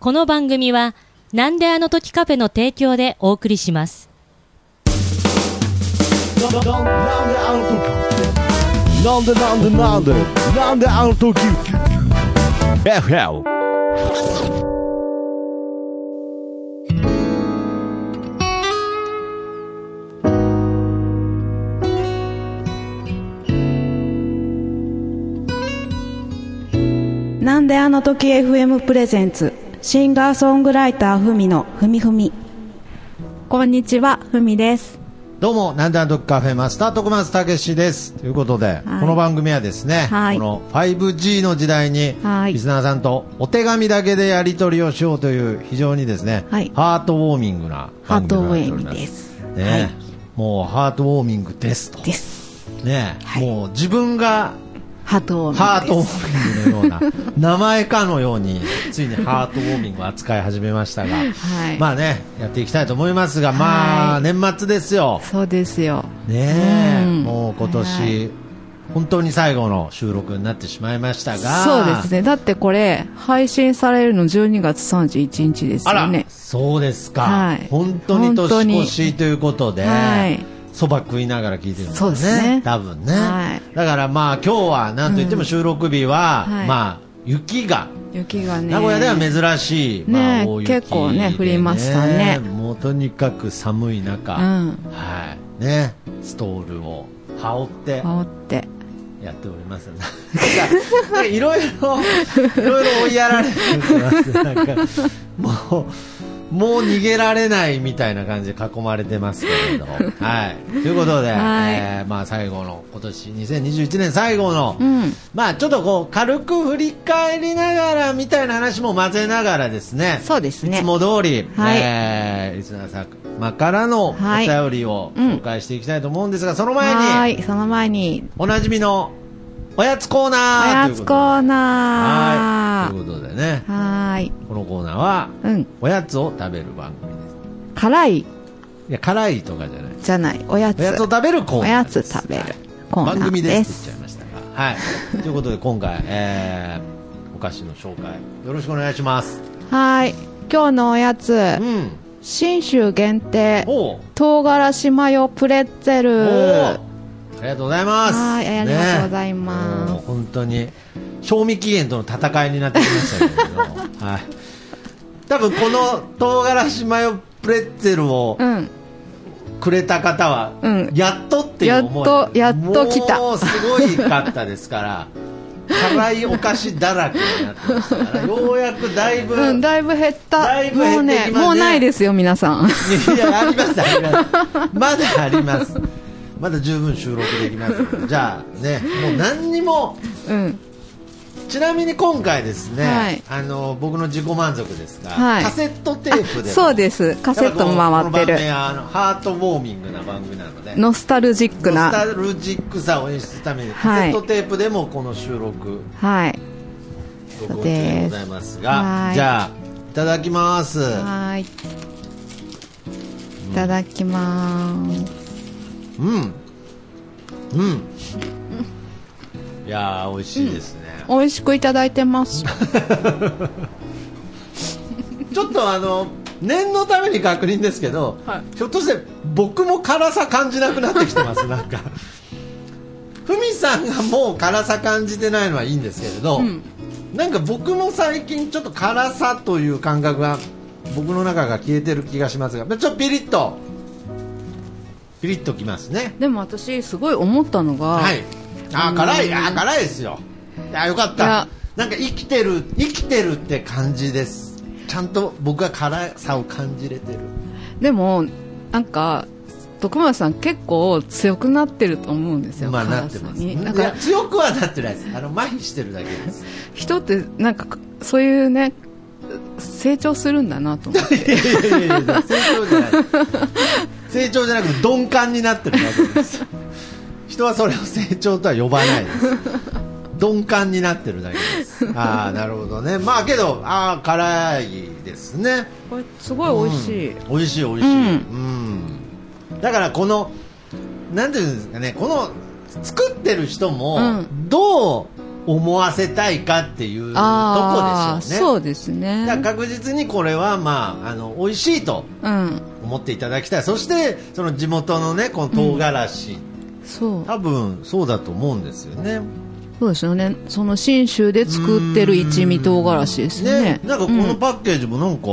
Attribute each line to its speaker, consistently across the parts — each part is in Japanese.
Speaker 1: この番組は、なんであの時カフェの提供でお送りします。
Speaker 2: なんであの時なんでなんでなんでなんであの時。FL
Speaker 3: なんであの時 FM プレゼンツシンガーソングライターふみのふみふみ。こんにちはふみです。
Speaker 4: どうも、なんであの時カフェマスター徳松たけしです。ということで、この番組はですね、
Speaker 3: はい。
Speaker 4: この 5G の時代に、
Speaker 3: はい。
Speaker 4: リスナーさんとお手紙だけでやり取りをしようという非常にですね、
Speaker 3: はい。
Speaker 4: ハートウォーミングな番組になっております。ね、
Speaker 3: はい
Speaker 4: もうハートウォーミングですと。
Speaker 3: です。
Speaker 4: ね、
Speaker 3: はい。
Speaker 4: もう自分が
Speaker 3: ハートウォ
Speaker 4: ハー
Speaker 3: ミング
Speaker 4: のような、名前かのように、ついにハートウォーミングを扱い始めましたが、
Speaker 3: はい。
Speaker 4: まあね、やっていきたいと思いますが、まあ、
Speaker 3: はい。
Speaker 4: 年末ですよ。
Speaker 3: そうですよ。
Speaker 4: ねえ、
Speaker 3: うん。
Speaker 4: もう今年、
Speaker 3: はい。
Speaker 4: 本当に最後の収録になってしまいましたが、
Speaker 5: そうですね。だってこれ、配信されるの12月31日ですよね。
Speaker 4: そうですか、
Speaker 5: はい。
Speaker 4: 本当に
Speaker 5: 本当に。
Speaker 4: 年越しということで、
Speaker 5: はい
Speaker 4: そば食いながら聞いてるんです
Speaker 5: そう
Speaker 4: よね、
Speaker 5: ですね。
Speaker 4: 多分ね、
Speaker 5: はい。
Speaker 4: だからまあ今日はなんといっても収録日は、
Speaker 5: はい。
Speaker 4: まあ雪が、
Speaker 5: 雪がね。
Speaker 4: 名古屋では珍しい、
Speaker 5: ね
Speaker 4: まあ、大雪で、
Speaker 5: 結構ね降りましたね。
Speaker 4: もうとにかく寒い中、
Speaker 5: うん。
Speaker 4: はい。ね、ストールを羽織って。
Speaker 5: 羽織って。
Speaker 4: やっておりますなんかいろいろいろいろ追いやられてます。なんかもうもう逃げられないみたいな感じで囲まれてますけれど はい。ということで、
Speaker 5: はい。
Speaker 4: えーまあ最後の今年2021年最後の、
Speaker 5: うん。
Speaker 4: まあちょっとこう軽く振り返りながらみたいな話も混ぜながらですね。
Speaker 5: そうですね。
Speaker 4: いつ。も通り、
Speaker 5: はい。
Speaker 4: えーリスナー様からのお
Speaker 5: はい。
Speaker 4: 便りを紹介していきたいと思うんですが、その前に、
Speaker 5: はい。その前に、
Speaker 4: おなじみのおやつコー
Speaker 5: お
Speaker 4: ナー
Speaker 5: やつコー
Speaker 4: ー
Speaker 5: ナー。
Speaker 4: はいということでね
Speaker 5: はーい。
Speaker 4: このコーナーは
Speaker 5: うん。
Speaker 4: おやつを食べる番組です
Speaker 5: 辛い
Speaker 4: いや辛いとかじゃない
Speaker 5: じゃない。おやつ。
Speaker 4: おやつを食べるコーナー
Speaker 5: おやつ食べる
Speaker 4: はい
Speaker 5: コーナー
Speaker 4: 番組で
Speaker 5: です
Speaker 4: 言っちゃいましたがはいということで今回、えー、お菓子の紹介よろしくお願いします
Speaker 5: はーい。今日のおやつ、
Speaker 4: うん
Speaker 5: 信州限定、唐辛子マヨプレッツェ
Speaker 4: お
Speaker 5: ル。
Speaker 4: うありがとうございます。
Speaker 5: はいありがとうござい
Speaker 4: ね。
Speaker 5: ます
Speaker 4: もう本当に賞味期限との戦いになってきましたけれど はい。多分この唐辛子マヨプレッツェルを
Speaker 5: うん。
Speaker 4: くれた方は、
Speaker 5: うん。
Speaker 4: やっとっていう思い
Speaker 5: やっとやっと来た。
Speaker 4: もうすごいかったですから辛いお菓子だらけになってましたからようやくだいぶ、
Speaker 5: うん、だいぶ減った。
Speaker 4: だいぶ減
Speaker 5: もうね、
Speaker 4: ってきますね
Speaker 5: もうないですよ、皆さん。
Speaker 4: いやありますあります。まだありますまだ十分収録できますのでじゃあねもう何にも
Speaker 5: うん。
Speaker 4: ちなみに今回ですね、
Speaker 5: はい
Speaker 4: あの僕の自己満足ですが、
Speaker 5: はい
Speaker 4: カセットテープでも
Speaker 5: そうです。カセットも回ってる。
Speaker 4: はあのハートウォーミングな番組なので
Speaker 5: ノスタルジックな。
Speaker 4: ノスタルジックさを演出するために、
Speaker 5: はい
Speaker 4: カセットテープでもこの収録
Speaker 5: はい。
Speaker 4: 録音中でございますが
Speaker 5: はい
Speaker 4: じゃあいただきます
Speaker 5: はーい。いただきまーす。
Speaker 4: うん。うん。いやー美味しいですね、
Speaker 5: 美味しくいただいてます。
Speaker 4: ちょっとあの念のために確認ですけど、ひょっとして僕も辛さ感じなくなってきてます？なんか。ふみさんがもう辛さ感じてないのはいいんですけれど、なんか僕も最近ちょっと辛さという感覚が僕の中が消えてる気がしますがちょっとピリッとピリッときますね。
Speaker 5: でも私、すごい思ったのが、
Speaker 4: はい。あー辛い。あー辛いですよ。いやよかった。なんか生きてる生きてるって感じです。ちゃんと僕は辛さを感じれてる。
Speaker 5: でも、なんか、徳松さん結構強くなってると思うんですよ。
Speaker 4: まあなってます
Speaker 5: になん
Speaker 4: いや
Speaker 5: か、
Speaker 4: 強くはなってないです。あの麻痺してるだけです。
Speaker 5: 人って、なんか、そういうね、成長するんだなと思って。
Speaker 4: 成長じゃない成長じゃなくて鈍感になってるだけです。人はそれを成長とは呼ばないです。鈍感になってるだけです。ああなるほどね。まあけどああ辛いですね。
Speaker 5: これ、すごい美味しい。
Speaker 4: 美味しい美味しい、うん。だからこのなんていうんですかね。この作ってる人も
Speaker 5: うん。
Speaker 4: どう思わせたいかっていうとこでしょうね。
Speaker 5: そうですね。
Speaker 4: 確実にこれは、まあ、あの美味しいと
Speaker 5: うん。
Speaker 4: 思っていただきたい。そしてその地元のねこの唐辛子、
Speaker 5: そう。
Speaker 4: 多分そうだと思うんですよね。
Speaker 5: そうですよね。その信州で作ってる一味唐辛子ですよね。
Speaker 4: なんかこのパッケージもなんか、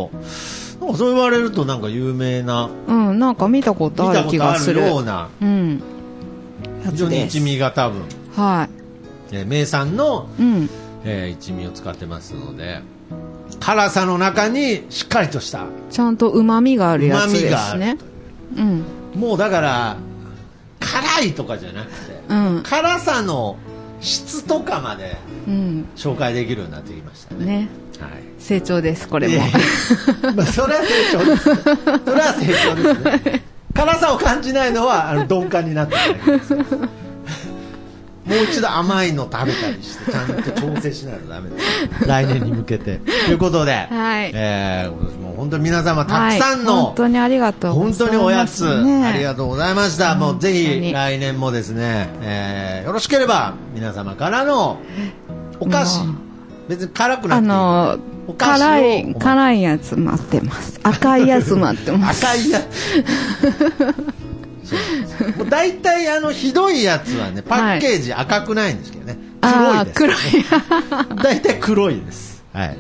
Speaker 4: なんかそう言われるとなんか有名な
Speaker 5: うん、うんなんか見たこと
Speaker 4: 見
Speaker 5: ある気がする。
Speaker 4: ような
Speaker 5: うん。や
Speaker 4: 非常に一味が多分、
Speaker 5: は
Speaker 4: えー名産の、
Speaker 5: いうん。
Speaker 4: えー一味を使ってますので辛さの中にしっかりとした
Speaker 5: ちゃんと旨味があるやつですね。う。ん。
Speaker 4: もうだから辛いとかじゃなくて、
Speaker 5: うん。
Speaker 4: 辛さの質とかまで
Speaker 5: うん。
Speaker 4: 紹介できるようになってきましたね。
Speaker 5: ね。
Speaker 4: はい。
Speaker 5: 成長ですこれも。
Speaker 4: まあそれは成長です。それは成長ですね。辛さを感じないのはあの鈍感になってるだけですもう一度甘いの食べたりしてちゃんと調整しないとダメです来年に向けて。ということで、
Speaker 5: はい。
Speaker 4: えー今年も本当に皆様たくさんの、
Speaker 5: はい本当にありがとう
Speaker 4: 本当におやつ、
Speaker 5: ね
Speaker 4: ありがとうございました。もうぜひ来年もですね、えーよろしければ皆様からのお菓子。別に辛くなくていい。
Speaker 5: あの
Speaker 4: お菓子を
Speaker 5: 辛い辛いやつ待ってます。赤いやつ待ってます。
Speaker 4: 赤いやもう大体あのひどいやつはねパッケージ赤くないんですけどね、黒いです、
Speaker 5: あー黒い。
Speaker 4: 大体黒いです。はい。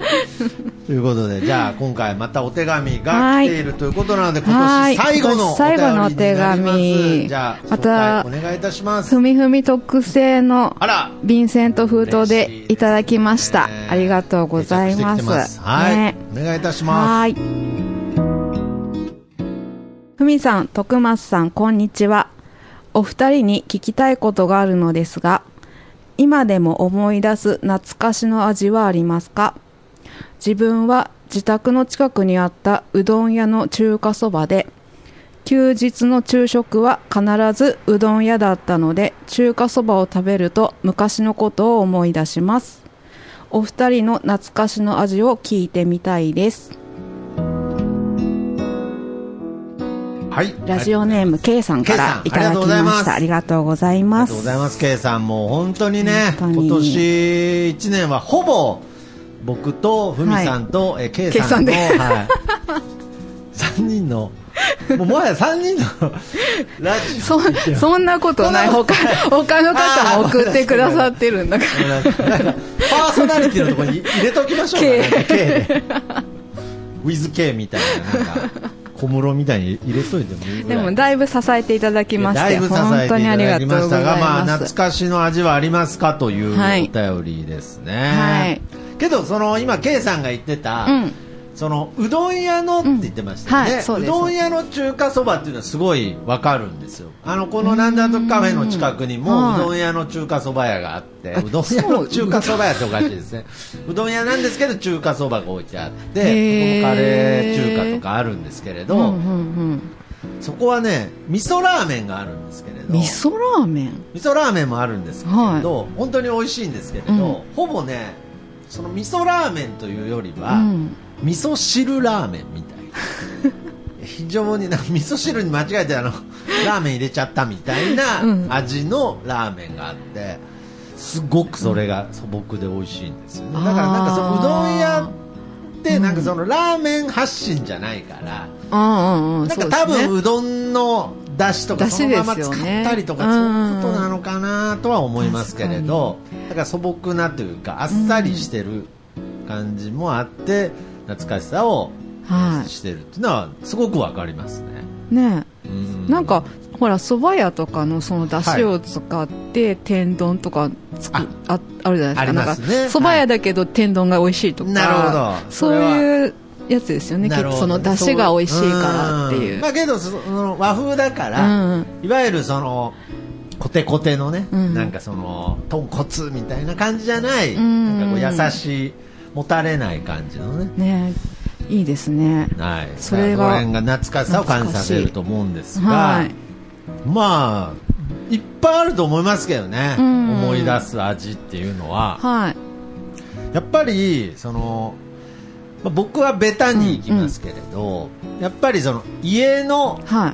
Speaker 4: ということでじゃあ今回またお手紙が
Speaker 5: はい。
Speaker 4: 来ているということなので、
Speaker 5: はい。
Speaker 4: 今年最後のお
Speaker 5: 今年最後のお手紙。
Speaker 4: じゃあ
Speaker 5: また
Speaker 4: お願いいたします。
Speaker 5: ふみふみ特製の
Speaker 4: あら。
Speaker 5: ヴィンセント封筒でいただきました、
Speaker 4: ね
Speaker 5: ありがとうございます。
Speaker 4: はい、
Speaker 5: ね。
Speaker 4: お願いいたします。
Speaker 5: はい。ふみさん、徳松さん、こんにちは。お二人に聞きたいことがあるのですが、今でも思い出す懐かしの味はありますか？自分は自宅の近くにあったうどん屋の中華そばで、休日の昼食は必ずうどん屋だったので、中華そばを食べると昔のことを思い出します。お二人の懐かしの味を聞いてみたいです。
Speaker 4: はい。
Speaker 5: ラジオネーム K さんから
Speaker 4: ん
Speaker 5: いただきました。あ
Speaker 4: あり
Speaker 5: りがとうござい
Speaker 4: あり
Speaker 5: ます。
Speaker 4: がとうございます、K さん。もう本当にね、今年1年はほぼ僕とふみさんと、え K さんの、
Speaker 5: K さんで。
Speaker 4: はい、3人の、もうもはや3人のラジオ。
Speaker 5: そそんなことない。他他の方も送ってくださってるんだから。
Speaker 4: パーソナリティのところに入れときましょうかね。
Speaker 5: K
Speaker 4: で。ウィズ K みたいななんか小室みたいに入れといてもいい
Speaker 5: でもだいぶ支えていただきまして
Speaker 4: だいぶ支えていた
Speaker 5: にありがとう
Speaker 4: だきましたが、まあ、懐かしの味はありますかというお
Speaker 5: はい。
Speaker 4: 便りですね。
Speaker 5: はい。
Speaker 4: けど、その今、K さんが言ってた、
Speaker 5: うん
Speaker 4: そのうどん屋のって言ってましたよね、
Speaker 5: うんはいそう
Speaker 4: どん屋の中華そばっていうのはすごいわかるんですよ。あのこのなんだとカフェの近くにも
Speaker 5: はい。う
Speaker 4: どん屋の中華そば屋があって、
Speaker 5: あ
Speaker 4: うどん屋の中華そば屋っておかしいですね。う。どん屋なんですけど中華そばが置いてあってこのカレー中華とかあるんですけれど、
Speaker 5: うんうんうん。
Speaker 4: そこはね味噌ラーメンがあるんですけれど
Speaker 5: 味噌ラーメン？
Speaker 4: 味噌ラーメンもあるんですけれど、本当に美味しいんですけれど、
Speaker 5: うん。
Speaker 4: ほぼねその味噌ラーメンというよりは、
Speaker 5: うん
Speaker 4: 味噌汁ラーメンみたい。な 非常にな味噌汁に間違えてあのラーメン入れちゃったみたいな
Speaker 5: うん。
Speaker 4: 味のラーメンがあってすごくそれが素朴で美味しいんですよね。だからなんかそのうどん屋ってなんかそのラーメン発信じゃないから、
Speaker 5: うん
Speaker 4: なんか多分うどんのだしとか
Speaker 5: 出
Speaker 4: そのまま使ったりとかそういうことなのかなとは思いますけれどだから素朴なというかあっさりしてる感じもあって懐かしさを
Speaker 5: は
Speaker 4: してるっていうのはすごくわかりますね。
Speaker 5: いね。
Speaker 4: うん。
Speaker 5: なんかほら蕎麦屋とかのその出汁を使って天丼とかつく
Speaker 4: あ。
Speaker 5: ああるじゃないですか。
Speaker 4: すね。
Speaker 5: なんか蕎麦屋だけど天丼が美味しいとか
Speaker 4: なるほど。
Speaker 5: そういうやつですよね。きっとその出汁が美味しいからっていう。
Speaker 4: ん。まあけどその和風だか
Speaker 5: う
Speaker 4: ら、
Speaker 5: ん。
Speaker 4: いわゆるそのコテコテのね、
Speaker 5: うん。
Speaker 4: なんかその豚骨みたいな感じじゃない、
Speaker 5: うん。
Speaker 4: なんかこう優しいもたれない感じのね、
Speaker 5: ね。いいですね。
Speaker 4: はい、
Speaker 5: それが
Speaker 4: この辺が懐かしさを感じさせると思うんですが、
Speaker 5: はい。
Speaker 4: まあいっぱいあると思いますけどね、
Speaker 5: うん。
Speaker 4: 思い出す味っていうのは、
Speaker 5: はい。
Speaker 4: やっぱりその、まあ僕はベタに行きますけれど、やっぱりその家の
Speaker 5: はい。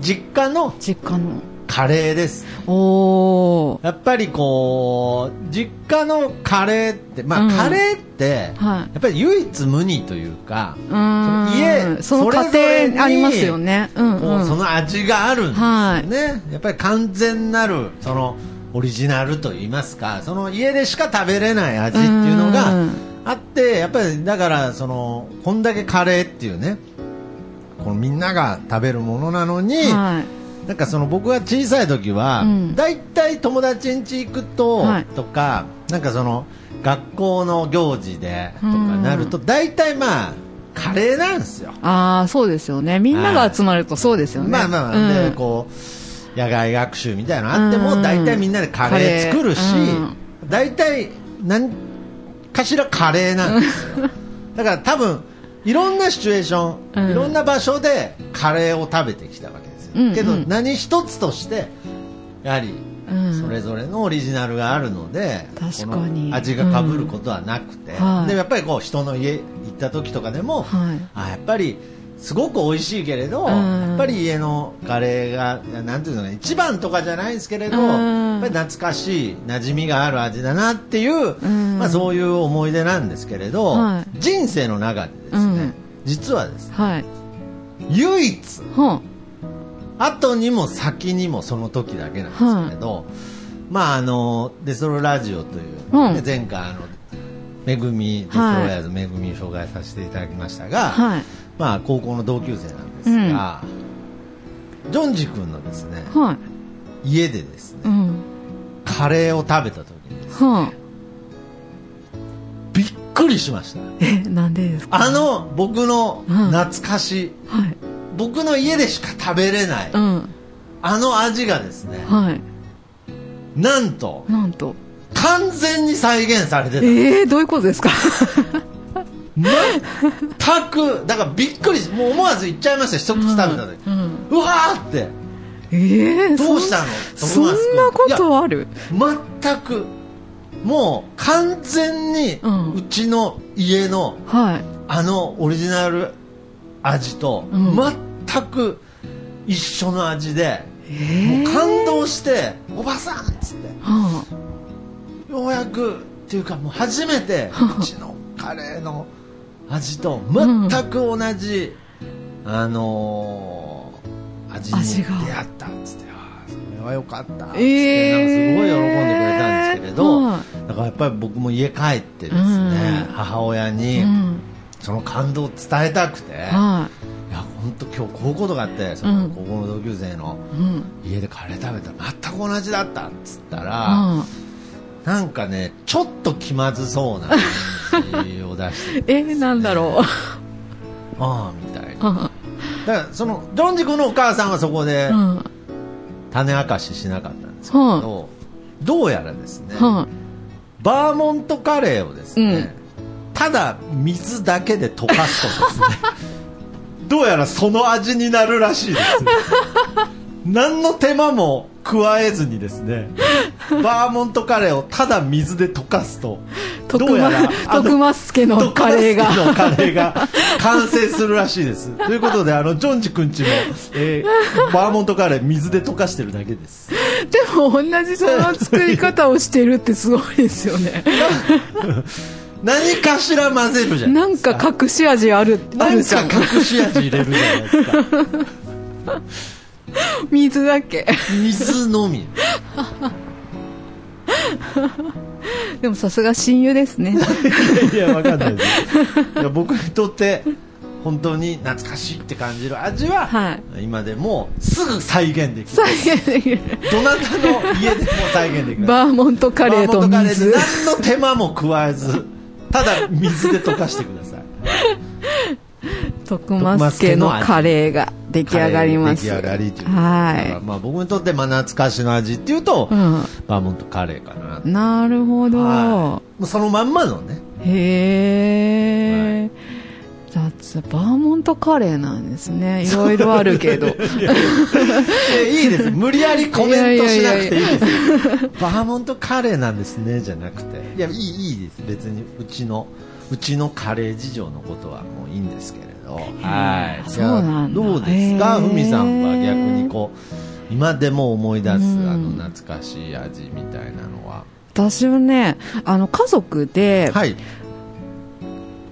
Speaker 4: 実家の
Speaker 5: 実家の
Speaker 4: カレーです
Speaker 5: おー。
Speaker 4: やっぱりこう実家のカレーってまあ、
Speaker 5: うん
Speaker 4: カレーって、
Speaker 5: はい
Speaker 4: やっぱり唯一無二というか、
Speaker 5: うーん
Speaker 4: 家
Speaker 5: その家庭ありますよね。うん
Speaker 4: こう
Speaker 5: ん。
Speaker 4: の味があるんですよ
Speaker 5: はい
Speaker 4: ね、やっぱり完全なるそのオリジナルといいますかその家でしか食べれない味っていうのが
Speaker 5: うん
Speaker 4: あってやっぱりだからそのこんだけカレーっていうねこのみんなが食べるものなのに、
Speaker 5: はい。
Speaker 4: なんかその僕が小さい時は、
Speaker 5: うん。
Speaker 4: だいたい友達ん家行くと、
Speaker 5: はい。
Speaker 4: とかなんかその学校の行事でとかなると、だいたいまあカレーなんですよ。
Speaker 5: ああ、そうですよね。みんなが集まるとそうですよね。
Speaker 4: まあまあまあ、
Speaker 5: うん。
Speaker 4: でこう野外学習みたいなのあっても、
Speaker 5: うん。
Speaker 4: だいたいみんなでカレー作るし
Speaker 5: カレー。
Speaker 4: だいたい何かしらカレーなんですよ。だから多分いろんなシチュエーション、
Speaker 5: うん。
Speaker 4: いろんな場所でカレーを食べてきたわけけど何一つとしてやはり
Speaker 5: うん。
Speaker 4: それぞれのオリジナルがあるので、
Speaker 5: 確かに。
Speaker 4: この味がかぶることはなくて、でやっぱりこう人の家行った時とかでも、
Speaker 5: はい。
Speaker 4: あやっぱりすごく美味しいけれど、
Speaker 5: うん。
Speaker 4: やっぱり家のカレーがなんていうの一番とかじゃないんですけれど、
Speaker 5: うん。
Speaker 4: やっぱり懐かしい馴染みがある味だなっていう、
Speaker 5: ん。
Speaker 4: まあ、そういう思い出なんですけれど、
Speaker 5: はい。
Speaker 4: 人生の中でですね、
Speaker 5: うん。
Speaker 4: 実はですね
Speaker 5: はい。
Speaker 4: 唯一
Speaker 5: は
Speaker 4: 後にも先にもその時だけなんですけれど、まああのデストロラジオという、
Speaker 5: うん
Speaker 4: ね前回あのめぐみデストロワイヤーズめぐみを紹介させていただきましたが、
Speaker 5: はい。
Speaker 4: まあ高校の同級生なんですが、ジョンジ君のですね
Speaker 5: はい。
Speaker 4: 家でですね
Speaker 5: うん。
Speaker 4: カレーを食べた時にです
Speaker 5: は
Speaker 4: びっくりしました
Speaker 5: え、なんでですか？
Speaker 4: あの僕の
Speaker 5: うん
Speaker 4: 懐かしい、
Speaker 5: はい。
Speaker 4: 僕の家でしか食べれない、
Speaker 5: うん。
Speaker 4: あの味がですね
Speaker 5: はい。
Speaker 4: なんと
Speaker 5: なんと。
Speaker 4: 完全に再現されてた。
Speaker 5: ええー、どういうことですか？
Speaker 4: 全くだからびっくりしもう思わず言っちゃいました一口食べた時、
Speaker 5: うんうん。
Speaker 4: うわーって。
Speaker 5: ええー、
Speaker 4: どうしたの？
Speaker 5: そんなことある？
Speaker 4: 全く。もう完全に
Speaker 5: うん。
Speaker 4: うちの家の
Speaker 5: はい。
Speaker 4: あのオリジナル味と
Speaker 5: うん
Speaker 4: 全く一緒の味で、
Speaker 5: ええ
Speaker 4: もう感動して「おばさん!」っつって。
Speaker 5: は
Speaker 4: ようやくっていうかもう初めてうちのカレーの味と全く同じ、あのー味に出会ったっつって。それはよかったっつって、
Speaker 5: えー。
Speaker 4: なんかすごい喜んでくれたんですけれど、
Speaker 5: はい
Speaker 4: だからやっぱり僕も家帰ってですね、
Speaker 5: うん。
Speaker 4: 母親
Speaker 5: い。
Speaker 4: に
Speaker 5: うん。
Speaker 4: その感動を伝えたくて、い
Speaker 5: は
Speaker 4: や本当今日こういうことがあってその
Speaker 5: うん
Speaker 4: 高校の同級生の。家でカレー食べたら全く同じだったっつったら、
Speaker 5: は
Speaker 4: なんかねちょっと気まずそうな感じを出して
Speaker 5: い。えー、なんだろう。
Speaker 4: ああみたいな
Speaker 5: は
Speaker 4: だからそのジョンジ君のお母さんはそこで
Speaker 5: うん。
Speaker 4: 種明かししなかったんですけど、どうやらですね、
Speaker 5: は
Speaker 4: バーモントカレーをですね、ただ水だけで溶かすとですね どうやらその味になるらしいです 何の手間も加えずにですねバーモントカレーをただ水で溶かすと
Speaker 5: 徳
Speaker 4: どうやら
Speaker 5: 徳間助のカレーが。
Speaker 4: のカレーが完成するらしいですということであのジョンジ君ちも、えーバーモントカレー水で溶かしてるだけです
Speaker 5: でも同じその作り方をしてるってすごいですよね。
Speaker 4: 何かしら混ぜるじゃな
Speaker 5: ないん
Speaker 4: か
Speaker 5: か隠し味ある、あ
Speaker 4: なん
Speaker 5: るじゃん。
Speaker 4: か隠し味入れるじゃないですか
Speaker 5: 水だけ。
Speaker 4: 水のみ
Speaker 5: でもさすが親友ですね。
Speaker 4: いやわかんないですいや僕にとって本当に懐かしいって感じる味は、
Speaker 5: はい
Speaker 4: 今でもすぐ再現できる
Speaker 5: 再現できる。
Speaker 4: どなたの家でも再現できる
Speaker 5: バーモントカレーと
Speaker 4: バーモントカレー
Speaker 5: 水
Speaker 4: で。何の手間も加えずただ水で溶かしてください
Speaker 5: 徳マスケのカレーが出来上がります。
Speaker 4: 出来上がりという
Speaker 5: は
Speaker 4: まあ僕にとってまあ懐かしの味っていうと、
Speaker 5: い。うん。
Speaker 4: バーモントカレーかな
Speaker 5: なるほど。
Speaker 4: そのまんまのね
Speaker 5: へえ。だってバーモントカレーなんですね。いろいろあるけど。
Speaker 4: いやいいです。無理やりコメントしなくていいです。バーモントカレーなんですねじゃなくて。いやいいいいです。別にうちのうちのカレー事情のことはもういいんですけれど。はい。
Speaker 5: そうなん
Speaker 4: どうですか？ふみさんは逆にこう今でも思い出す、
Speaker 5: うん
Speaker 4: あの懐かしい味みたいなのは。
Speaker 5: 私はねあの家族で
Speaker 4: はい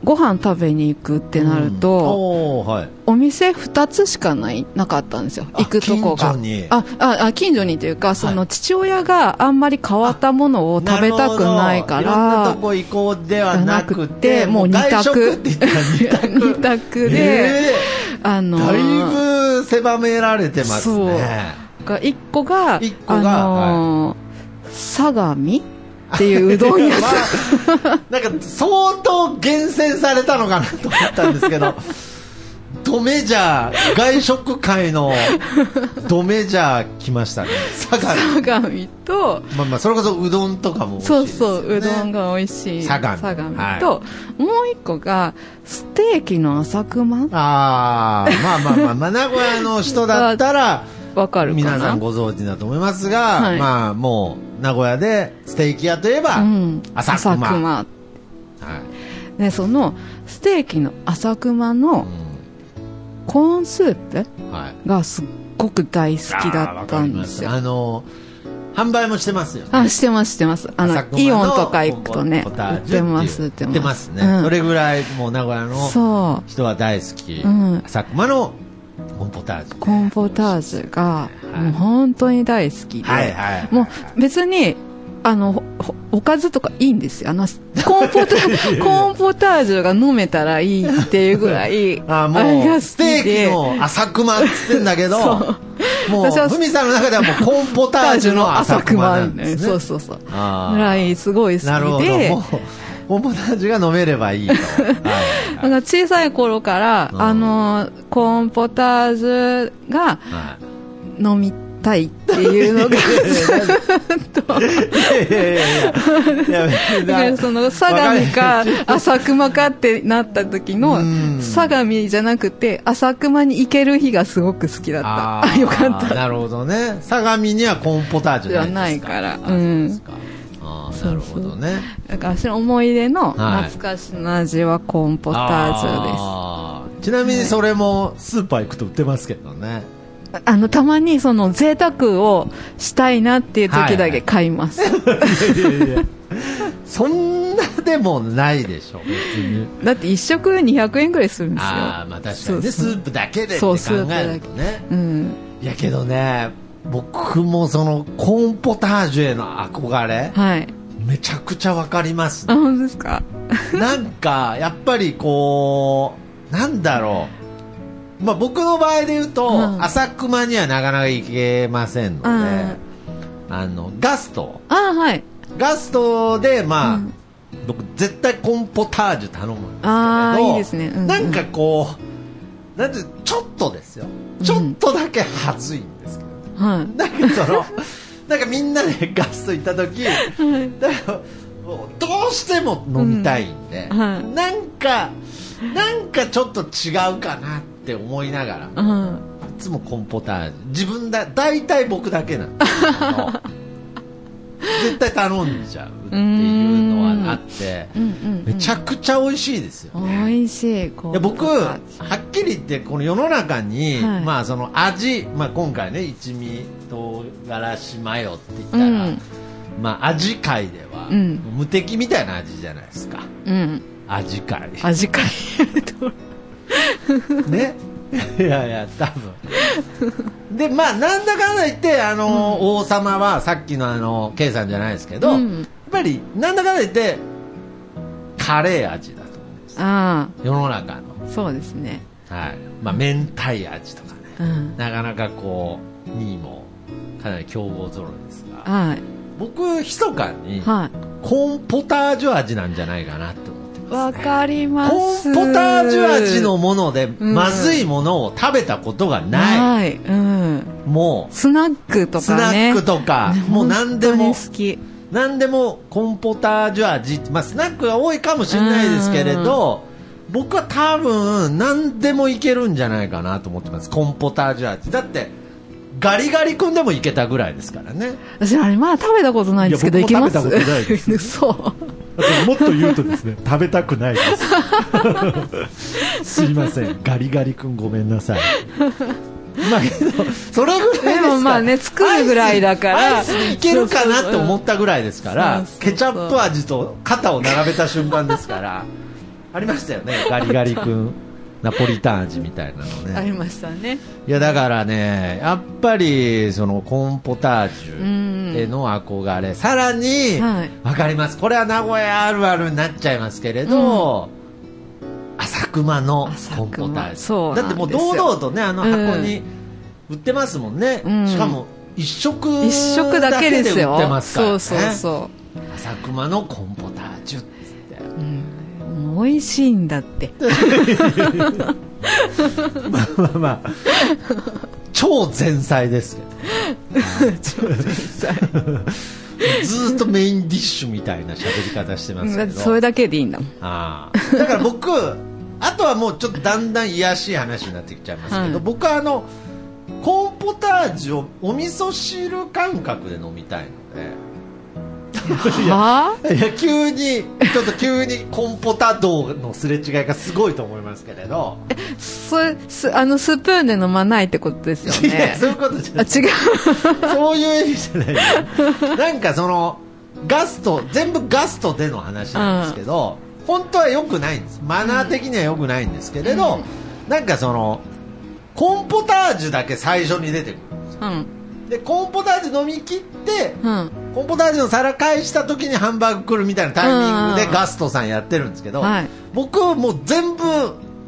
Speaker 5: ご飯食べに行くってなる
Speaker 4: うん。
Speaker 5: と、
Speaker 4: おーはい。
Speaker 5: お店2つしかないなかったんですよ。
Speaker 4: あ
Speaker 5: 行くとこが。
Speaker 4: 近所に。
Speaker 5: あああ近所にというかそ
Speaker 4: は
Speaker 5: の父親があんまり変わったものを食べたくないか
Speaker 4: なるほど。いとこ行こうではなくて
Speaker 5: もう二
Speaker 4: 外食
Speaker 5: 択。
Speaker 4: って言ったら二択。
Speaker 5: 二択で、
Speaker 4: え
Speaker 5: あの
Speaker 4: ーだいぶ狭められてますね。
Speaker 5: が1個が
Speaker 4: 一個が
Speaker 5: あのー相模っていううどん屋さん。
Speaker 4: まあなんか相当厳選されたのかなと思ったんですけどドメジャー外食界のドメジャー来ましたね。佐賀
Speaker 5: 相模と
Speaker 4: まあまあそれこそうどんとかも美味しい
Speaker 5: そうそううどんが美味しい。
Speaker 4: 相模
Speaker 5: と、もう一個がステーキの浅熊。
Speaker 4: ああまあまあまあ、まあ、名古屋の人だったら
Speaker 5: わかる
Speaker 4: 皆さんご存知だと思いますが、
Speaker 5: はい。
Speaker 4: まあもう名古屋でステーキ屋といえば、
Speaker 5: うん、
Speaker 4: 浅熊。
Speaker 5: 熊。
Speaker 4: はい。
Speaker 5: でそのステーキの浅熊のコーンスープ？がすっごく大好きだったんですよ。
Speaker 4: あーわかります。あの販売もしてますよね。
Speaker 5: あしてますしてます。あのイオンとか行くとね売ってます売ってます。
Speaker 4: 売ってますね、
Speaker 5: うん。
Speaker 4: それぐらいもう名古屋の
Speaker 5: そ
Speaker 4: 人は大好き、
Speaker 5: うん。
Speaker 4: 浅熊のコーンポタージュ。
Speaker 5: うコーンポタージュが
Speaker 4: はい。
Speaker 5: もう本当に大好きで、
Speaker 4: はいはい
Speaker 5: もう別にあのおかずとかいいんですよ。あの コーンポタコーンポタージュが飲めたらいいっていうぐらい
Speaker 4: あもうステーキ
Speaker 5: で
Speaker 4: の浅熊っつってんだけどもうふみさんの中ではもうコーンポタージュの浅熊なんですね。
Speaker 5: そうそうそう。ぐらいすごい好きで
Speaker 4: なるほどンポタージュが飲めればいいと、はい。
Speaker 5: だから小さい頃から、
Speaker 4: うん。
Speaker 5: あのコーンポタージュが
Speaker 4: はい。
Speaker 5: 飲みたいっていうのが
Speaker 4: いやいやいやいや。いや
Speaker 5: だからその相模か浅熊かってなった時の
Speaker 4: うん。
Speaker 5: 相模じゃなくて浅熊に行ける日がすごく好きだった。
Speaker 4: あ
Speaker 5: よかった。
Speaker 4: なるほどね。相模にはコーンポタージュ
Speaker 5: じゃないから。うん
Speaker 4: なるほどね。
Speaker 5: だから私の思い出の
Speaker 4: はい。
Speaker 5: 懐かしの味はコーンポタージュです。
Speaker 4: あー。ちなみにそれもスーパー行くと売ってますけどね。
Speaker 5: あのたまにその贅沢をしたいなっていう時だけ買います、
Speaker 4: いやいやいや。そんなでもないでしょ別に。
Speaker 5: だって一食200円ぐらいするんですよ
Speaker 4: ああまあ確かにね
Speaker 5: そうそう
Speaker 4: スープだけでって考
Speaker 5: そうスープだけ
Speaker 4: ね
Speaker 5: うん
Speaker 4: いやけどね僕もそのコーンポタージュへの憧れ
Speaker 5: はい。
Speaker 4: めちゃくちゃわかります。
Speaker 5: あ
Speaker 4: ね
Speaker 5: 本当ですか？
Speaker 4: なんかやっぱりこうなんだろう。まあ僕の場合で言うと、
Speaker 5: うん。
Speaker 4: 浅熊にはなかなか行けませんので、
Speaker 5: うん。
Speaker 4: あのガスト。
Speaker 5: あはい。
Speaker 4: ガストでまあ、
Speaker 5: うん。
Speaker 4: 僕絶対コーンポタージュ頼むんですけれど
Speaker 5: いいですね。うんうん。
Speaker 4: なんかこうなんてちょっとですよ。ちょっとだけ恥ずいんですけど、
Speaker 5: はい。
Speaker 4: なんかそのなんかみんなでガスト行った時だからどうしても飲みたいんで、
Speaker 5: うん。はい。
Speaker 4: なんかなんかちょっと違うかなって思いながら
Speaker 5: うん。
Speaker 4: いつもコーンポタージュ自分だ大体僕だけなんです 絶対頼んじゃうっていうのはあって
Speaker 5: うんうん
Speaker 4: めちゃくちゃ美味しいですよ、
Speaker 5: 美味しい
Speaker 4: 僕はっきり言ってこの世の中に、
Speaker 5: はい。
Speaker 4: まあその味、まあ、今回ね一味唐辛子マヨって言った
Speaker 5: う
Speaker 4: ら、
Speaker 5: ん。
Speaker 4: まあ味界では、
Speaker 5: うん。
Speaker 4: 無敵みたいな味じゃないですか。
Speaker 5: うん。
Speaker 4: 味界。
Speaker 5: 味変えと
Speaker 4: ね？いやいや多分。でまあなんだかんだ言ってあの、王様はさっきのあの K さんじゃないですけど、
Speaker 5: うん
Speaker 4: ぱりなんだかんだ言ってカレー味だと思うんです
Speaker 5: あ
Speaker 4: 世の中の。
Speaker 5: あそうですね。
Speaker 4: はい。まあ明太味とかね。
Speaker 5: うん。
Speaker 4: なかなかこう2位もかなり強豪揃いですが
Speaker 5: はい。
Speaker 4: 僕密かに
Speaker 5: は
Speaker 4: コーンポタージュ味なんじゃないかなって思って
Speaker 5: い
Speaker 4: ます、ね、
Speaker 5: わかります。
Speaker 4: コーンポタージュ味のもので
Speaker 5: ん。
Speaker 4: まずいものを食べたことがない、
Speaker 5: はい。うん。
Speaker 4: もう
Speaker 5: スナックと
Speaker 4: スナ
Speaker 5: かね
Speaker 4: ックとか、もう何でも。
Speaker 5: 好き
Speaker 4: 何でもコーンポタージュ味、まあ、スナックが多いかもしれないですけれど僕は多分何でもいけるんじゃないかなと思ってます。コーンポタージュ味。だってガリガリ君でもいけたぐらいですからね。
Speaker 5: 私あれまだ食べたことないんですけど
Speaker 4: い
Speaker 5: けます。
Speaker 4: 僕も食べたことないです。
Speaker 5: 嘘
Speaker 2: もっと言うとですね 食べたくないです。すいません。ガリガリ君ごめんなさい
Speaker 4: まあけどそれぐらいで
Speaker 5: もまあね作るぐらいだから。
Speaker 4: いけるかなって思ったぐらいですからケチャップ味と肩を並べた瞬間ですから。ありましたよね ガリガリ君ナポリタン味みたいなのね。
Speaker 5: ありましたね。
Speaker 4: いやだからねやっぱりそのコーンポタージ
Speaker 5: うん。
Speaker 4: ュへの憧れ、さらに、
Speaker 5: はい。
Speaker 4: わかります。これは名古屋あるあるになっちゃいますけれど、浅熊のコーンポタージ
Speaker 5: そう
Speaker 4: ュだってもう堂々とねあの箱に売ってますもんね、
Speaker 5: うん。
Speaker 4: しかも一食
Speaker 5: 一食だけですよ。
Speaker 4: 売ってますから、ね、
Speaker 5: そうそうそ
Speaker 4: 浅熊のコーンポタージュっつって
Speaker 5: う、うん、美味しいんだって。
Speaker 4: まあまあまあ。超前菜ですけど ずーっとメインディッシュみたいな喋り方してますけど。
Speaker 5: それだけでいいんだ。もん
Speaker 4: ああ。だから僕あとはもうちょっとだんだん癒やしい話になってきちゃいますけど、
Speaker 5: はい。
Speaker 4: 僕はあのコーンポタージュをお味噌汁感覚で飲みたいので
Speaker 5: はい
Speaker 4: や急にちょっと急にコーンポタ道のすれ違いがすごいと思いますけれど、
Speaker 5: あそれすあのスプーンで飲まないってことですよね。
Speaker 4: そういうことじゃない。
Speaker 5: あ違う。
Speaker 4: そういう意味じゃない。よなんかそのガスト全部ガストでの話なんですけど、本当は良くないんです。マナー的には良くないんですけれど、なんかそのコーンポタージュだけ最初に出てくる
Speaker 5: うん
Speaker 4: でコーンポタージュ飲み切って
Speaker 5: うん。
Speaker 4: コーンポタージュの皿返した時にハンバーグ来るみたいなタイミングで
Speaker 5: うん。
Speaker 4: ガストさんやってるんですけど、
Speaker 5: はい。
Speaker 4: 僕はもう全部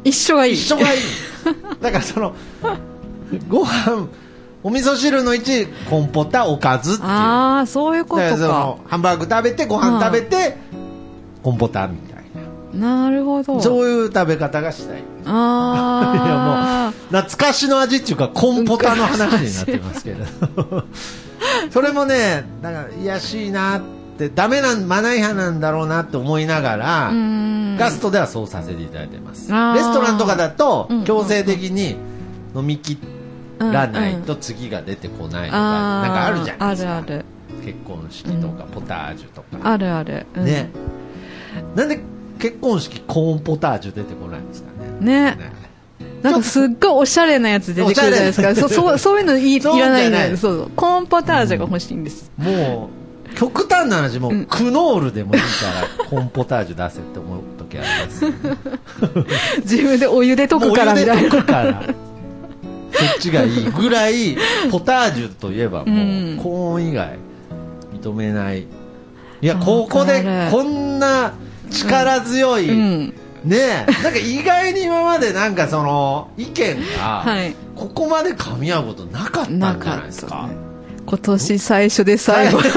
Speaker 5: 一緒がいい。
Speaker 4: 一緒がいい。だからそのご飯お味噌汁の1コーンポタおかずっていう。
Speaker 5: ああそういうこと
Speaker 4: だかハンバーグ食べてご飯食べてコーンポタみたい
Speaker 5: なるほど。
Speaker 4: なそういう食べ方がしたい。
Speaker 5: ああ
Speaker 4: 懐かしの味っていうかコーンポタの話になってますけれど。それもねだから癒やしいなってダメなんマナー違反なんだろうなって思いながら
Speaker 5: うん。
Speaker 4: ガストではそうさせていただいてます。レストランとかだと
Speaker 5: うん
Speaker 4: 強制的に飲み切らないと次が出てこないとかなんかあるじゃないですか。
Speaker 5: あるある。
Speaker 4: 結婚式とかポタージュとか。
Speaker 5: あるある、うん。
Speaker 4: ね。なんで結婚式コーンポタージュ出てこないんですかね。
Speaker 5: ね。なんかすっごいおしゃれなやつ出てくるじゃないですか。
Speaker 4: おしゃれ。
Speaker 5: そそうそういうのいいらないんだよ。そうそう。コーンポタージュが欲しいんです。
Speaker 4: もう極端な話もう、
Speaker 5: うん。
Speaker 4: クノールでもいいからコーンポタージュ出せって思う時あります、ね、
Speaker 5: 自分でお湯で溶くからみたいな。
Speaker 4: もうお湯で溶くから。そっちがいいぐらいポタージュといえばもう、
Speaker 5: うん
Speaker 4: コーン以外認めない。いやここでこんな力強い、
Speaker 5: うん。
Speaker 4: ねえ。なんか意外に今までなんかその意見が
Speaker 5: はい。
Speaker 4: ここまで噛み合うことなかったんじゃ
Speaker 5: な
Speaker 4: いですか。
Speaker 5: たね。今年最初で最後。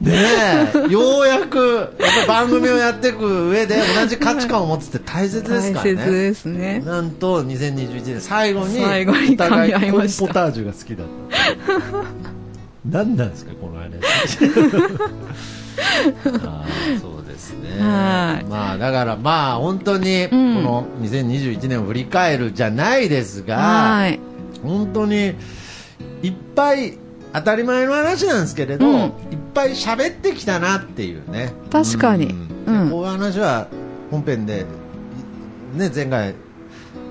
Speaker 4: ねえ。ようやくやっぱり番組をやっていく上で同じ価値観を持つって大切ですからね。
Speaker 5: 大切ですね。
Speaker 4: なんと2021年最後に
Speaker 5: 最後に
Speaker 4: お互いコーンポタージュが好きだった。何なんですかこのあれあーそうですね。
Speaker 5: はい。
Speaker 4: まあだからまあ本当にこ
Speaker 5: ん。
Speaker 4: の2021年を振り返るじゃないですが、
Speaker 5: はい。
Speaker 4: 本当にいっぱい当たり前の話なんですけれど、
Speaker 5: うん。
Speaker 4: いっぱい喋ってきたなっていうね。
Speaker 5: 確かに。
Speaker 4: うん。
Speaker 5: うん。
Speaker 4: こういう話は本編で、ね、前回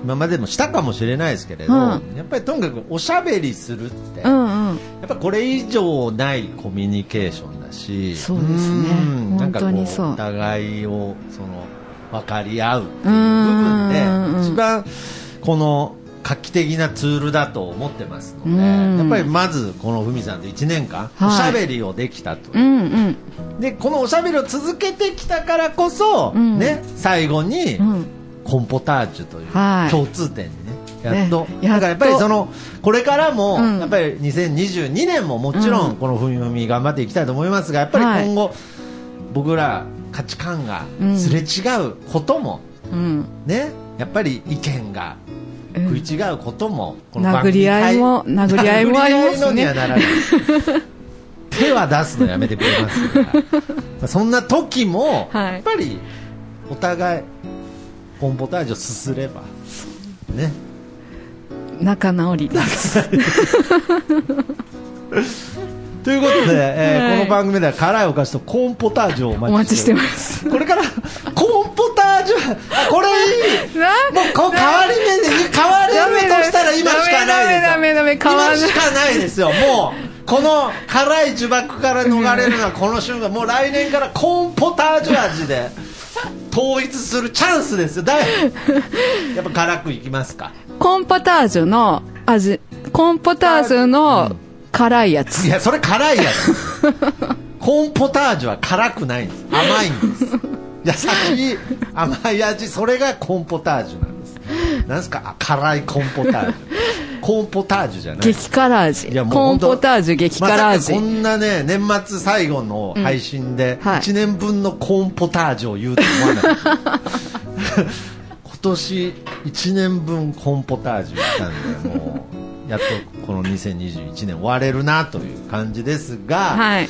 Speaker 4: 今までもしたかもしれないですけれど、
Speaker 5: うん。
Speaker 4: やっぱりとにかくおしゃべりするって、
Speaker 5: う
Speaker 4: や
Speaker 5: んうん。
Speaker 4: っぱこれ以上ないコミュニケーションだし
Speaker 5: そうですね。
Speaker 4: ん。なんかこ
Speaker 5: 本当にそう。
Speaker 4: お互いをその分かり合うっていう部
Speaker 5: うん
Speaker 4: 分で
Speaker 5: うん。
Speaker 4: 一番この画期的なツールだと思ってますので、
Speaker 5: うん。
Speaker 4: やっぱりまずこのふみさんと1年間
Speaker 5: はい。
Speaker 4: おしゃべりをできたと、
Speaker 5: うんうん。
Speaker 4: でこのおしゃべりを続けてきたからこそ、
Speaker 5: うん。
Speaker 4: ね、最後に
Speaker 5: うん。
Speaker 4: コンポタージュという
Speaker 5: はい。
Speaker 4: 共通点にねやっと、
Speaker 5: ね。
Speaker 4: だからやっぱりそのこれからも、
Speaker 5: うん。
Speaker 4: やっぱり2022年ももちろ
Speaker 5: うん。
Speaker 4: んこのふみふみ頑張っていきたいと思いますがやっぱり今後、僕ら価値観がすれ違うことも、
Speaker 5: うん。
Speaker 4: ね。やっぱり意見が
Speaker 5: うん。
Speaker 4: 食い違うことも、こ
Speaker 5: 殴り合いも殴り合いもありますね。
Speaker 4: 殴り合いのにはならない。手は出すのやめてくれますがそんな時も、
Speaker 5: はい。
Speaker 4: やっぱりお互いコンポタージュをすすればね
Speaker 5: 仲直りです。
Speaker 4: ということで、えー
Speaker 5: はい。
Speaker 4: この番組では辛いお菓子とコーンポタージュをお
Speaker 5: お待ちして
Speaker 4: ま
Speaker 5: ます。
Speaker 4: す。これからコーンポタージュあこれいい。
Speaker 5: な
Speaker 4: もうこう変わり目で変わり目とし
Speaker 5: れ変わる
Speaker 4: 今しかないですよ。もうこの辛い呪縛から逃れるのはこの瞬間。もう来年からコーンポタージュ味で統一するチャンスですよ。だい やっぱ辛くいきますか？
Speaker 5: コーンポタージュの味コーンポタージュの辛いやつ。
Speaker 4: いやそれ辛いやつ。コーンポタージュは辛くないんです。甘いんです。優 しい甘い味それがコーンポタージュなんです。なんですか？あ辛いコーンポタージュコーンポタージュじゃない。
Speaker 5: 激辛味。
Speaker 4: いやもう
Speaker 5: コーンポタージュ激辛
Speaker 4: ま
Speaker 5: 味、
Speaker 4: さかこんなね年末最後の配信で
Speaker 5: うんはい。
Speaker 4: 1年分のコーンポタージュを言うと思わない、今年1年分コーンポタージュしたんでもうやっとこの2021年終われるなという感じですが、
Speaker 5: はい。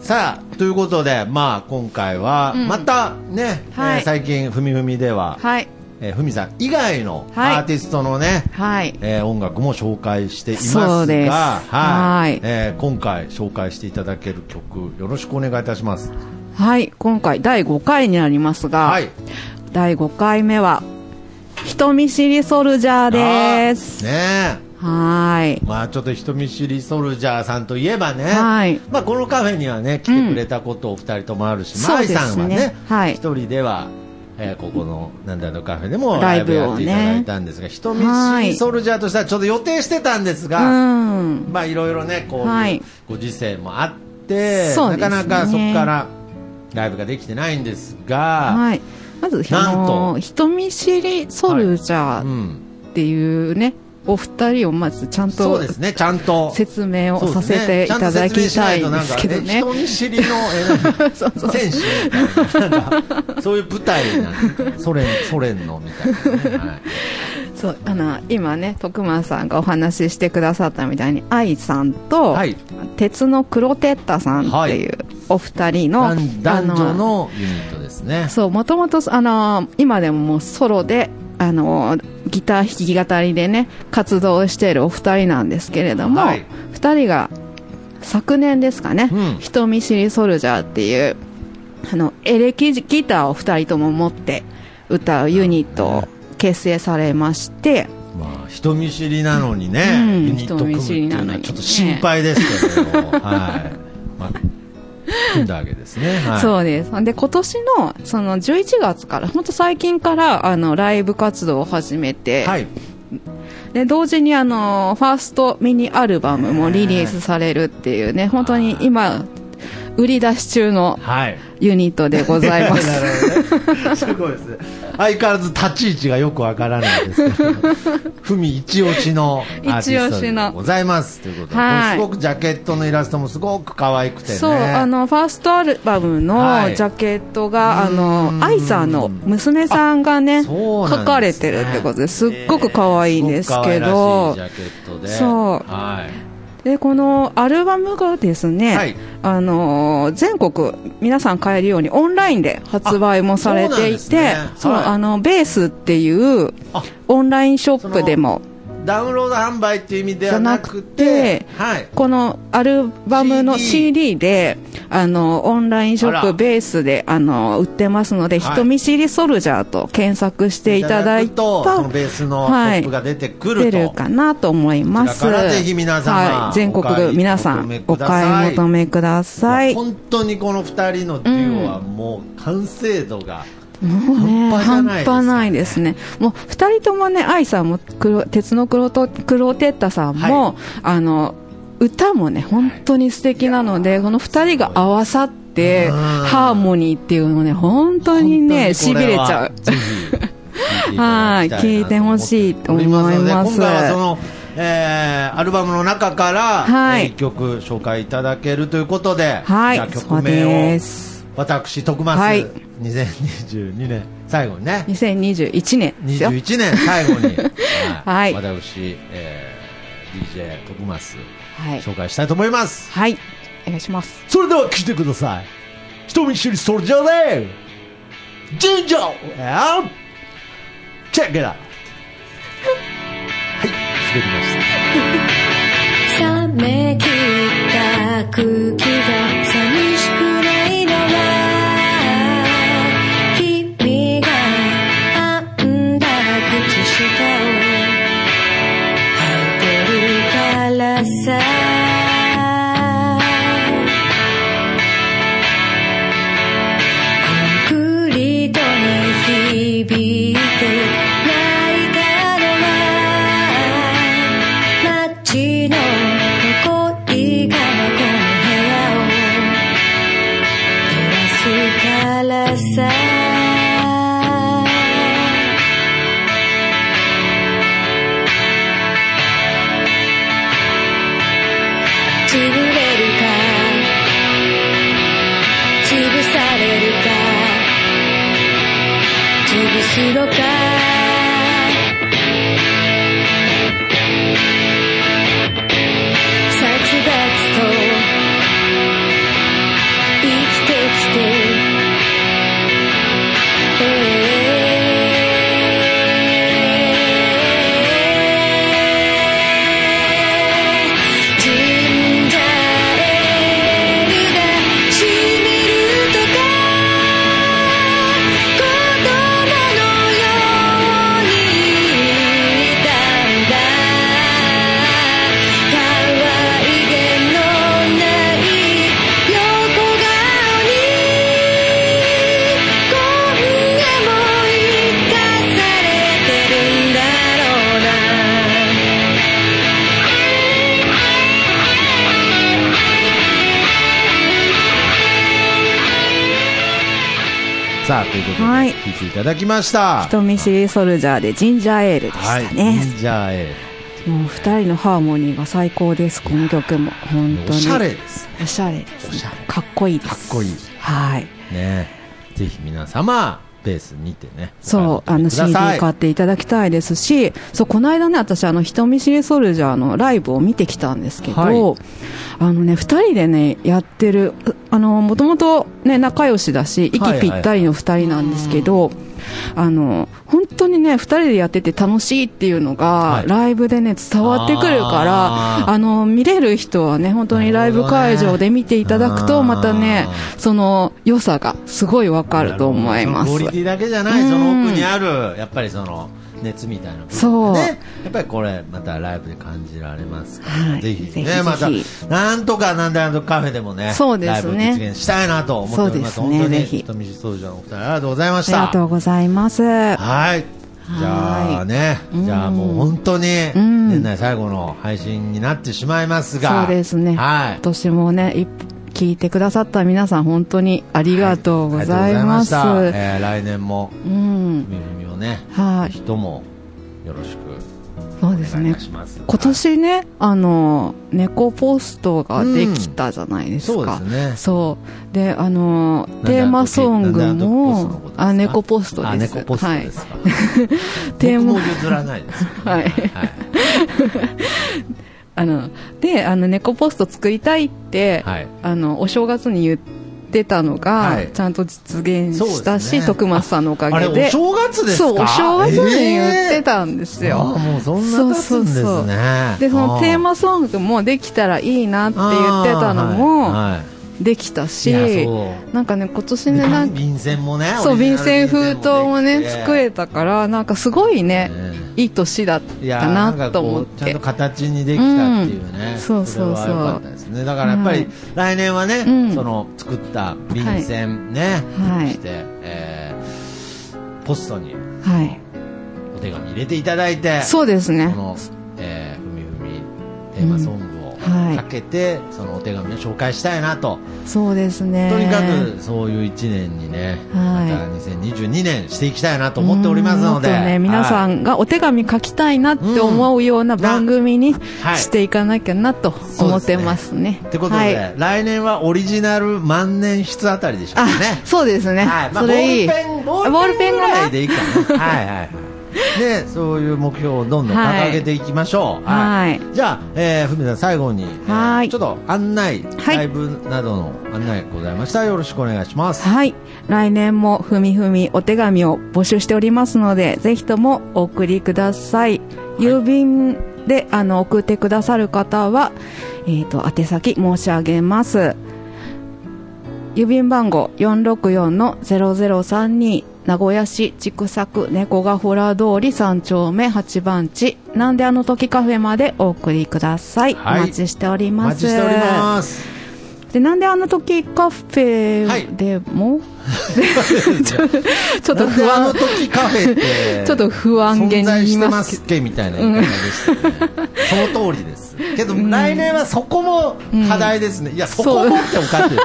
Speaker 4: さあということで、まあ、今回は
Speaker 5: うん。
Speaker 4: またね、
Speaker 5: はい。
Speaker 4: えー最近ふみふみでは、
Speaker 5: はい
Speaker 4: えーふみさん以外の
Speaker 5: はい。
Speaker 4: アーティストのね、
Speaker 5: はい。
Speaker 4: えー音楽も紹介しています
Speaker 5: そうです。
Speaker 4: が、はい。
Speaker 5: はい
Speaker 4: えー今回紹介していただける曲よろしくお願いいたします。
Speaker 5: はい。今回第5回になりますが、
Speaker 4: はい、
Speaker 5: 第5回目は人見知りソルジャーです。
Speaker 4: ね
Speaker 5: はい。
Speaker 4: えまあちょっと人見知りソルジャーさんといえばね、
Speaker 5: はい。
Speaker 4: まあこのカフェにはね来てくれたことお二人ともあるし、
Speaker 5: うですね。
Speaker 4: さんはね
Speaker 5: はい。
Speaker 4: 一人では。えーここのなんだろうカフェでもライブやっていただいたんですが、人見知りソルジャーとしてはちょっと予定してたんです
Speaker 5: う
Speaker 4: が、
Speaker 5: ん。
Speaker 4: まあいろいろねこう
Speaker 5: はい。いう
Speaker 4: ご時世もあって、
Speaker 5: ね。
Speaker 4: なかなかそこからライブができてないんですが、
Speaker 5: はい。まずあ
Speaker 4: なんと。
Speaker 5: の人見知りソルジャー
Speaker 4: うん、
Speaker 5: っていうね、お二人をまずちゃんと
Speaker 4: そうですねちゃんと。
Speaker 5: 説明をさせていただきたいんですけどね。
Speaker 4: ちゃんと説明しないとなんかね人見知りのみたいなそういう舞台なんでソ連ソ連のみたいなね、はい。
Speaker 5: そうあの今ね徳間さんがお話ししてくださったみたいに愛さんと、
Speaker 4: はい。
Speaker 5: 鉄のクロテッタさんっていう。お二人の、
Speaker 4: 男男
Speaker 5: あ
Speaker 4: 女のユニットですね。
Speaker 5: そうもともとあの今でももうソロであのギター弾き語りでね活動しているお二人なんですけれども、
Speaker 4: はい。
Speaker 5: 二人が昨年ですかね、
Speaker 4: うん。
Speaker 5: 人見知りソルジャーっていうあのエレキギターを二人とも持って歌うユニットを結成されまして、
Speaker 4: まあ人見知りなのにね、
Speaker 5: うん
Speaker 4: ユニット組むっていうのはちょっと心配ですけど、はい。まあ、組んだわけですね、はい、
Speaker 5: そうです。で、今年の、その11月から、本当最近から、あの、ライブ活動を始めて、
Speaker 4: はい
Speaker 5: で、同時にあの、ファーストミニアルバムもリリースされるっていうね、本当に今、売り出し中の
Speaker 4: はい
Speaker 5: ユニットでございます。
Speaker 4: なるほどね。すごいですね。相変わらず立ち位置がよくわからないですけど、ふみ一押しのアーティストでございます。ということで、
Speaker 5: はい
Speaker 4: すごくジャケットのイラストもすごく可愛くてね。
Speaker 5: そう、あの、ファーストアルバムの
Speaker 4: はい
Speaker 5: ジャケットが、あ
Speaker 4: う
Speaker 5: の
Speaker 4: ん、
Speaker 5: 愛さんの娘さんがね、
Speaker 4: ね
Speaker 5: 書かれてるってことですっごく可愛いんですけど
Speaker 4: すごく可愛らしいジ、ャケットで。
Speaker 5: そう
Speaker 4: はい。
Speaker 5: で、このアルバムがですね、
Speaker 4: はい。
Speaker 5: あのー全国皆さん買えるようにオンラインで発売もされていて、
Speaker 4: あそうなんですね。
Speaker 5: そう、
Speaker 4: はい。
Speaker 5: あの、ベースっていう
Speaker 4: あ
Speaker 5: オンラインショップでも、
Speaker 4: ダウンロード販売っていう意味ではなくて、はい。
Speaker 5: このアルバムの
Speaker 4: CD
Speaker 5: で、あの、オンラインショップベースで、あの、売ってますので、
Speaker 4: はい
Speaker 5: 人見知りソルジャーと検索していただいた
Speaker 4: と、そのベースのトップが出てくると。
Speaker 5: 出るかなと思います。
Speaker 4: ぜひ皆様
Speaker 5: はい、全国皆さんお買い求めください。
Speaker 4: 本当にこの二人のデュオはもう完成度が、
Speaker 5: もうね、
Speaker 4: 半端ないです
Speaker 5: ね。もう二人ともね、愛さんも黒、鉄の黒と、黒テッタさんも、
Speaker 4: は
Speaker 5: あの、歌もね、本当に素敵なので、この二人が合わさって、
Speaker 4: うん。
Speaker 5: ハーモニーっていうのね、本当にね、
Speaker 4: 本当にこれ
Speaker 5: ちゃう。はい聞いてほしいと思います。
Speaker 4: ので今回はその、えーアルバムの中から、
Speaker 5: はい。
Speaker 4: えー一曲紹介いただけるということで、
Speaker 5: はい
Speaker 4: 曲名を
Speaker 5: です
Speaker 4: 私徳松、
Speaker 5: はい。
Speaker 4: 2022年。最後にね。
Speaker 5: 2021年ですよ。
Speaker 4: 21年最後に、
Speaker 5: はい。
Speaker 4: 私、えー DJ 徳松。
Speaker 5: はい。
Speaker 4: 紹介したいと思います、
Speaker 5: はい。お願いします。
Speaker 4: それでは聴いてください。人見知りソルジャーでジンジャー。and チェックイットはい。滑りました。
Speaker 6: 冷め切った空気がただ
Speaker 4: きました
Speaker 5: 人見知りソルジャーでジンジャーエールでした
Speaker 4: はい
Speaker 5: ね。
Speaker 4: ジンジャーエー
Speaker 5: もう二人のハーモニーが最高です、この曲も。本当に。
Speaker 4: ルおしゃれです
Speaker 5: おしゃれです、
Speaker 4: おしゃれ
Speaker 5: かっこいいです。
Speaker 4: かっこいい
Speaker 5: はい。
Speaker 4: ねぜひ皆様ベース見てね。
Speaker 5: そう、あの CD 買っていただきたいですし、そう、この間ね、私、あの、人見知りソルジャーのライブを見てきたんですけど、
Speaker 4: はい。
Speaker 5: あのね、二人でね、やってる、あの、もともとね、仲良しだし、息ぴったりの二人なんですけど、あの、本当にね、二人でやってて楽しいっていうのが、
Speaker 4: はい。
Speaker 5: ライブでね、伝わってくるから、
Speaker 4: あ
Speaker 5: の、見れる人はね、本当にライブ会場で見ていただくと、またね、その良さがすごいわかると思います。
Speaker 4: クオリティだけじゃない、
Speaker 5: うん
Speaker 4: その奥にあるやっぱりその熱みたいな部分。が
Speaker 5: そう。
Speaker 4: ね。やっぱりこれまたライブで感じられますから、
Speaker 5: はい。
Speaker 4: ぜひね。またなんとかなんであのカフェでもね
Speaker 5: そうですね。
Speaker 4: ライブ実現したいなと思っております。
Speaker 5: ね。
Speaker 4: 本当に人見知り総長のお二人。ありがとうございまし
Speaker 5: あり
Speaker 4: た
Speaker 5: がとうございます。
Speaker 4: はい。じゃあね、
Speaker 5: うん。
Speaker 4: じゃあもう本当に
Speaker 5: ん。
Speaker 4: 年内最後の配信になってしまいますが、
Speaker 5: そうですね。
Speaker 4: はい。
Speaker 5: 今年もね、い聞いてくださった皆さん、本当にありがとうございます。
Speaker 4: ありがとうございえー来年も
Speaker 5: うん。
Speaker 4: みみをね、
Speaker 5: はい
Speaker 4: ぜひともよろしく
Speaker 5: そうですね
Speaker 4: お願いいた。します。
Speaker 5: 今年ね、あの、猫ポストができたじゃないです
Speaker 4: そうで
Speaker 5: か。
Speaker 4: すね。
Speaker 5: そう。で、あの、
Speaker 4: で
Speaker 5: テーマソングも猫ポストです。
Speaker 4: あ、猫ポストですか？
Speaker 5: テーマ
Speaker 4: 僕も譲らないです。
Speaker 5: はい。
Speaker 4: はい。
Speaker 5: あの、で、あの、猫ポスト作りたいって、
Speaker 4: はい。
Speaker 5: あの、お正月に言ってたのが、
Speaker 4: はい。
Speaker 5: ちゃんと実現したし、
Speaker 4: ね。
Speaker 5: 徳松さんのおかげで。
Speaker 4: お正月ですか？
Speaker 5: そう、お正月に言って
Speaker 4: え
Speaker 5: たんですよ。
Speaker 4: ーあーもうそんな経つんですね。
Speaker 5: そうそうそう。で、そのテーマソングもできたらいいなって言ってたのも、できたし、なんかね、今年ね、なんか、
Speaker 4: 便箋もね。
Speaker 5: そう、便箋封筒もね、作れたから、なんかすごいね、
Speaker 4: ね。
Speaker 5: いい年だった
Speaker 4: な
Speaker 5: と思って。
Speaker 4: ちゃんと。形にできたっていうね、
Speaker 5: うん。そうそうそう
Speaker 4: ね。だからやっぱり、
Speaker 5: はい。
Speaker 4: 来年はね、
Speaker 5: うん。
Speaker 4: その作った便箋ね、
Speaker 5: はい。
Speaker 4: そして、えーポストに
Speaker 5: はい。
Speaker 4: お手紙入れていただいて
Speaker 5: そうですね。
Speaker 4: こ。の、えーふみふみテーマソングかけて、そのお手紙を紹介したいなと、
Speaker 5: そうですね。
Speaker 4: とにかくそういう1年にね、
Speaker 5: はい
Speaker 4: また2022年していきたいなと思っておりますので、
Speaker 5: ね、皆さ
Speaker 4: はい
Speaker 5: んがお手紙書きたいなって思うような番組に
Speaker 4: はい
Speaker 5: していかなきゃなと思ってますね。
Speaker 4: ってことで、
Speaker 5: はい
Speaker 4: 来年はオリジナル万年筆あたりでしょうね。、
Speaker 5: そうですね。
Speaker 4: はい、まあ、
Speaker 5: それいい。
Speaker 4: ボールペン、ぐらいでいいかな。はいはいはい。ね、そういう目標をどんどん掲げていきましょう。
Speaker 5: はい
Speaker 4: じゃあ、えー、ふみさん最後に、えー
Speaker 5: はい
Speaker 4: ちょっと案内、
Speaker 5: はい
Speaker 4: ライブなどの案内ございましたらよろしくお願いします。
Speaker 5: はい。来年もふみふみお手紙を募集しておりますので、ぜひともお送りください。郵便で、あの、送ってくださる方は、えっ、と、宛先申し上げます。郵便番号464-0032名古屋市千種区猫ヶ原通り3丁目8番地。なんであの時カフェまでお送りください、
Speaker 4: はい。
Speaker 5: お待ちしており
Speaker 4: お
Speaker 5: ます。
Speaker 4: 待ちしております。
Speaker 5: でなんであの時カフェでも、ち ょちょっと不安。
Speaker 4: の時カフェって、
Speaker 5: ちょっと不安げに
Speaker 4: 存在して
Speaker 5: ま
Speaker 4: ますけみたいな言い方でしたね。その通りです。けど、来年はそこも課題ですね。いや、そこもっておかしい。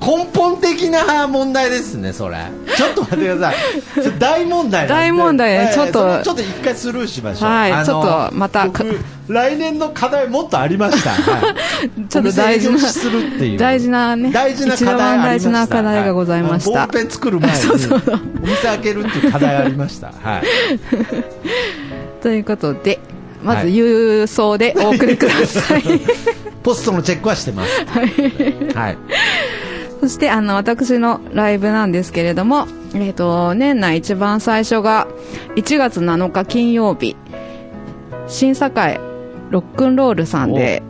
Speaker 4: 根本的な問題ですねそれ。ちょっと待ってください。大問題
Speaker 5: 大問題。
Speaker 4: ええ
Speaker 5: ちょっと
Speaker 4: ちょっと一回スルーしましょう。
Speaker 5: はいちょっとまた。
Speaker 4: 僕来年の課題もっとありました、はい。
Speaker 5: ちょっと大事な
Speaker 4: するっていう。
Speaker 5: 大事なね
Speaker 4: 大事な課題
Speaker 5: 大事な課題がございました。
Speaker 4: はボールペン作る前に お店開けるっていう課題ありました。はい。
Speaker 5: ということでまず
Speaker 4: はい
Speaker 5: 郵送でお送りください。
Speaker 4: ポストのチェックはしてます。はい
Speaker 5: そしてあの私のライブなんですけれども、えー、と年内一番最初が1月7日金曜日審査会ロックンロールさんで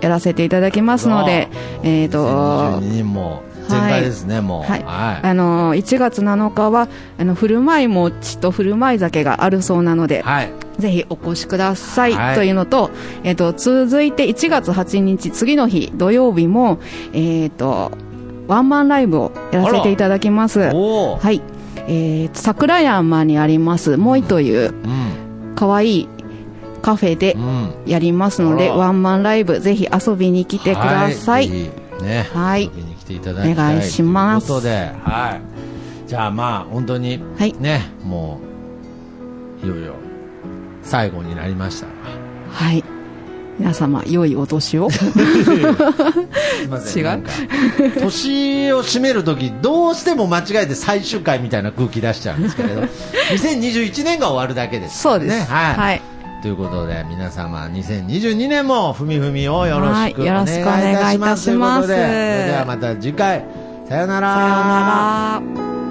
Speaker 5: やらせていただきますので、えーと
Speaker 4: 2022人も全開ですね、もう。
Speaker 5: はい。
Speaker 4: はい。
Speaker 5: あの1月7日はあの振る舞い餅と振る舞い酒があるそうなので、
Speaker 4: はい。
Speaker 5: ぜひお越しください、
Speaker 4: はい。
Speaker 5: というのと,、えっと続いて1月8日次の日土曜日も、えっとワンマンライブをやらせていただきます。はい、えー、桜山にありますモイという
Speaker 4: うん。
Speaker 5: 可愛いカフェで
Speaker 4: うん。
Speaker 5: やりますので、
Speaker 4: あら。
Speaker 5: ワンマンライブぜひ遊びに来てください、
Speaker 4: はぜひね、
Speaker 5: はい。
Speaker 4: 遊びに来ていただきたい
Speaker 5: お願いします。
Speaker 4: ということで、はい。じゃあまあ本当に
Speaker 5: はい。
Speaker 4: ね、もういよいよ最後になりました。が。
Speaker 5: はい皆様良いお年を。違う
Speaker 4: 年を締めるときどうしても間違えて最終回みたいな空気出しちゃうんですけれど。2021年が終わるだけです
Speaker 5: そうです、
Speaker 4: ねはい、
Speaker 5: はい。
Speaker 4: ということで皆様2022年もふみふみをよろしくお願いいたします。
Speaker 5: い。たします。
Speaker 4: ということでそれではまた次回。さよなら。
Speaker 5: さようなら